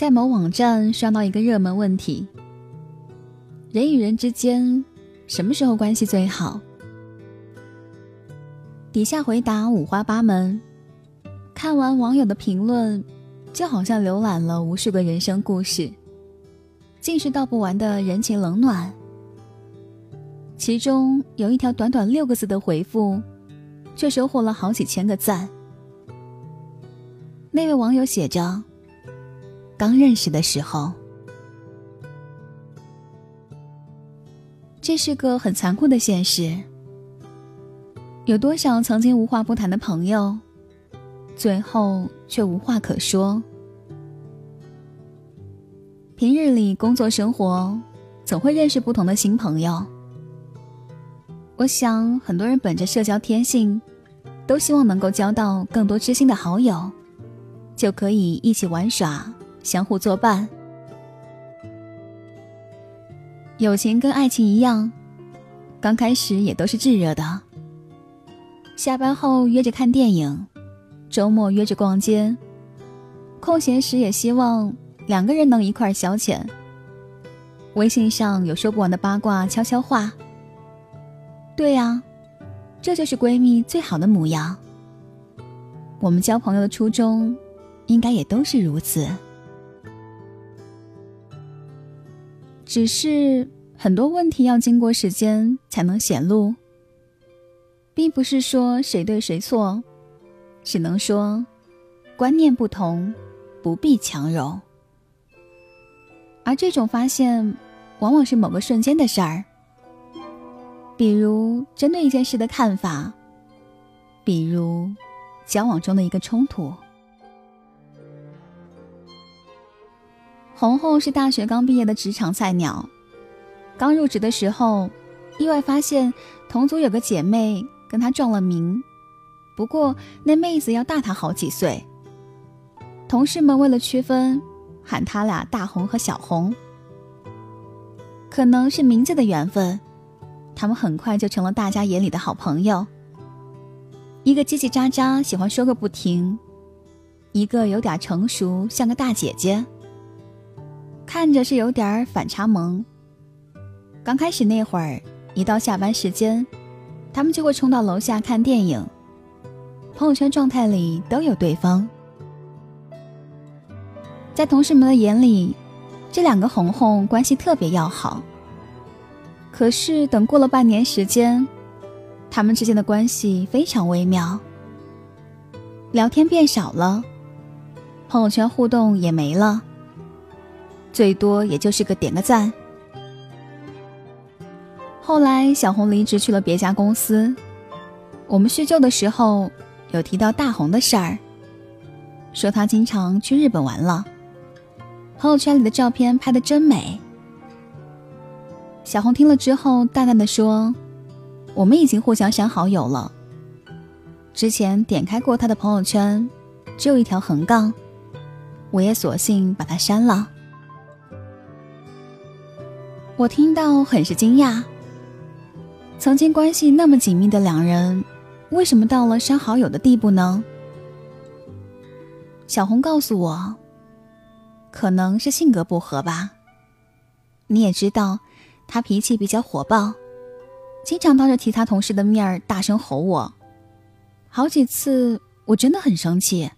在某网站刷到一个热门问题：人与人之间什么时候关系最好？底下回答五花八门。看完网友的评论，就好像浏览了无数个人生故事，尽是道不完的人情冷暖。其中有一条短短六个字的回复，却收获了好几千个赞。那位网友写着：“刚认识的时候，这是个很残酷的现实。有多少曾经无话不谈的朋友？”最后却无话可说。平日里工作生活，总会认识不同的新朋友。我想很多人本着社交天性，都希望能够交到更多知心的好友，就可以一起玩耍，相互作伴。友情跟爱情一样，刚开始也都是炙热的。下班后约着看电影。周末约着逛街，空闲时也希望两个人能一块消遣。微信上有说不完的八卦悄悄话。对呀，这就是闺蜜最好的模样。我们交朋友的初衷，应该也都是如此。只是很多问题要经过时间才能显露，并不是说谁对谁错。只能说，观念不同，不必强融。而这种发现，往往是某个瞬间的事儿。比如针对一件事的看法，比如交往中的一个冲突。红红是大学刚毕业的职场菜鸟，刚入职的时候，意外发现同组有个姐妹跟她撞了名。不过那妹子要大她好几岁。同事们为了区分，喊她俩大红和小红。可能是名字的缘分，他们很快就成了大家眼里的好朋友。一个叽叽喳喳，喜欢说个不停；一个有点成熟，像个大姐姐。看着是有点反差萌。刚开始那会儿，一到下班时间，他们就会冲到楼下看电影。朋友圈状态里都有对方，在同事们的眼里，这两个红红关系特别要好。可是等过了半年时间，他们之间的关系非常微妙，聊天变少了，朋友圈互动也没了，最多也就是个点个赞。后来小红离职去了别家公司，我们叙旧的时候。有提到大红的事儿，说他经常去日本玩了，朋友圈里的照片拍的真美。小红听了之后，淡淡的说：“我们已经互相删好友了。之前点开过他的朋友圈，只有一条横杠，我也索性把他删了。”我听到很是惊讶，曾经关系那么紧密的两人。为什么到了删好友的地步呢？小红告诉我，可能是性格不合吧。你也知道，他脾气比较火爆，经常当着其他同事的面儿大声吼我，好几次我真的很生气，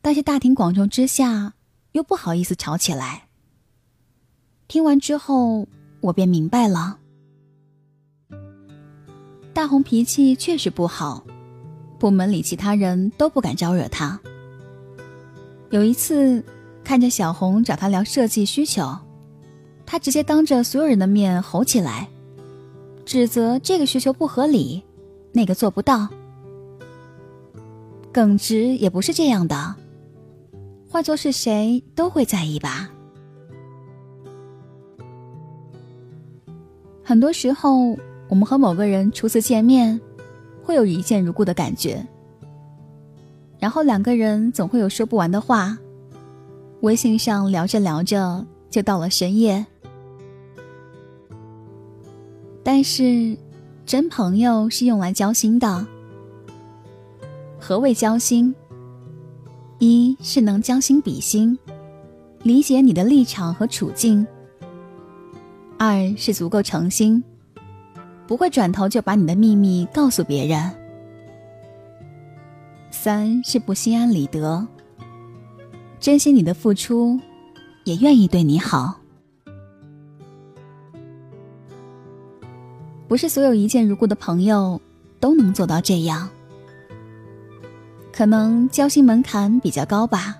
但是大庭广众之下又不好意思吵起来。听完之后，我便明白了。大红脾气确实不好，部门里其他人都不敢招惹他。有一次，看着小红找他聊设计需求，他直接当着所有人的面吼起来，指责这个需求不合理，那个做不到。耿直也不是这样的，换做是谁都会在意吧。很多时候。我们和某个人初次见面，会有一见如故的感觉，然后两个人总会有说不完的话，微信上聊着聊着就到了深夜。但是，真朋友是用来交心的。何谓交心？一是能将心比心，理解你的立场和处境；二是足够诚心，不会转头就把你的秘密告诉别人；三是不心安理得，珍惜你的付出，也愿意对你好。不是所有一见如故的朋友都能做到这样，可能交心门槛比较高吧。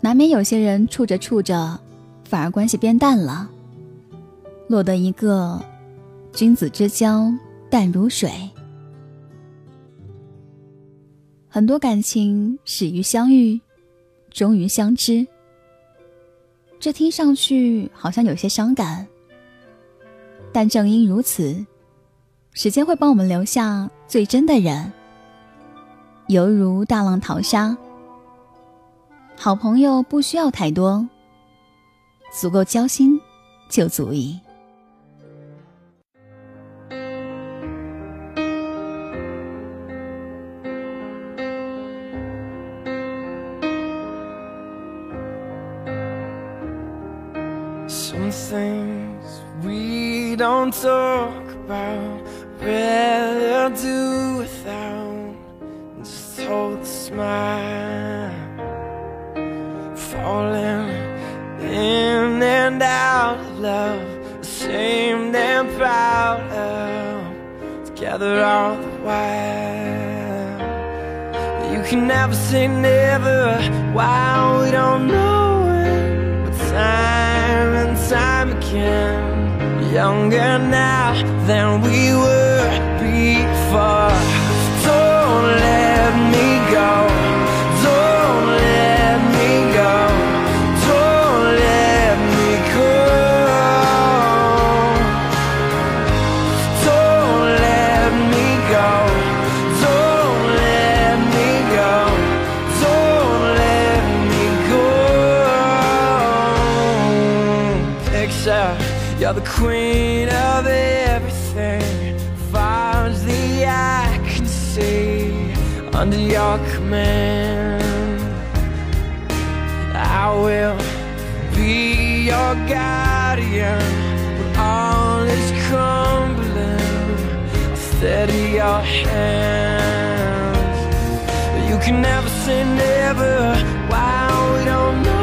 难免有些人处着处着，反而关系变淡了，落得一个君子之交淡如水。很多感情始于相遇，终于相知，这听上去好像有些伤感。但正因如此，时间会帮我们留下最真的人，犹如大浪淘沙。好朋友不需要太多，足够交心就足矣。Don't talk about, rather do without. Just hold the smile, falling in and out of love, ashamed and proud of, together all the while. You can never say never, why we don't know it, but time again younger now than we were before. Don't let me go. You're the queen of everything. The eye can see Under your command. I will be your guardian When all is crumbling. I'll steady your hands. You can never say never. Why we don't know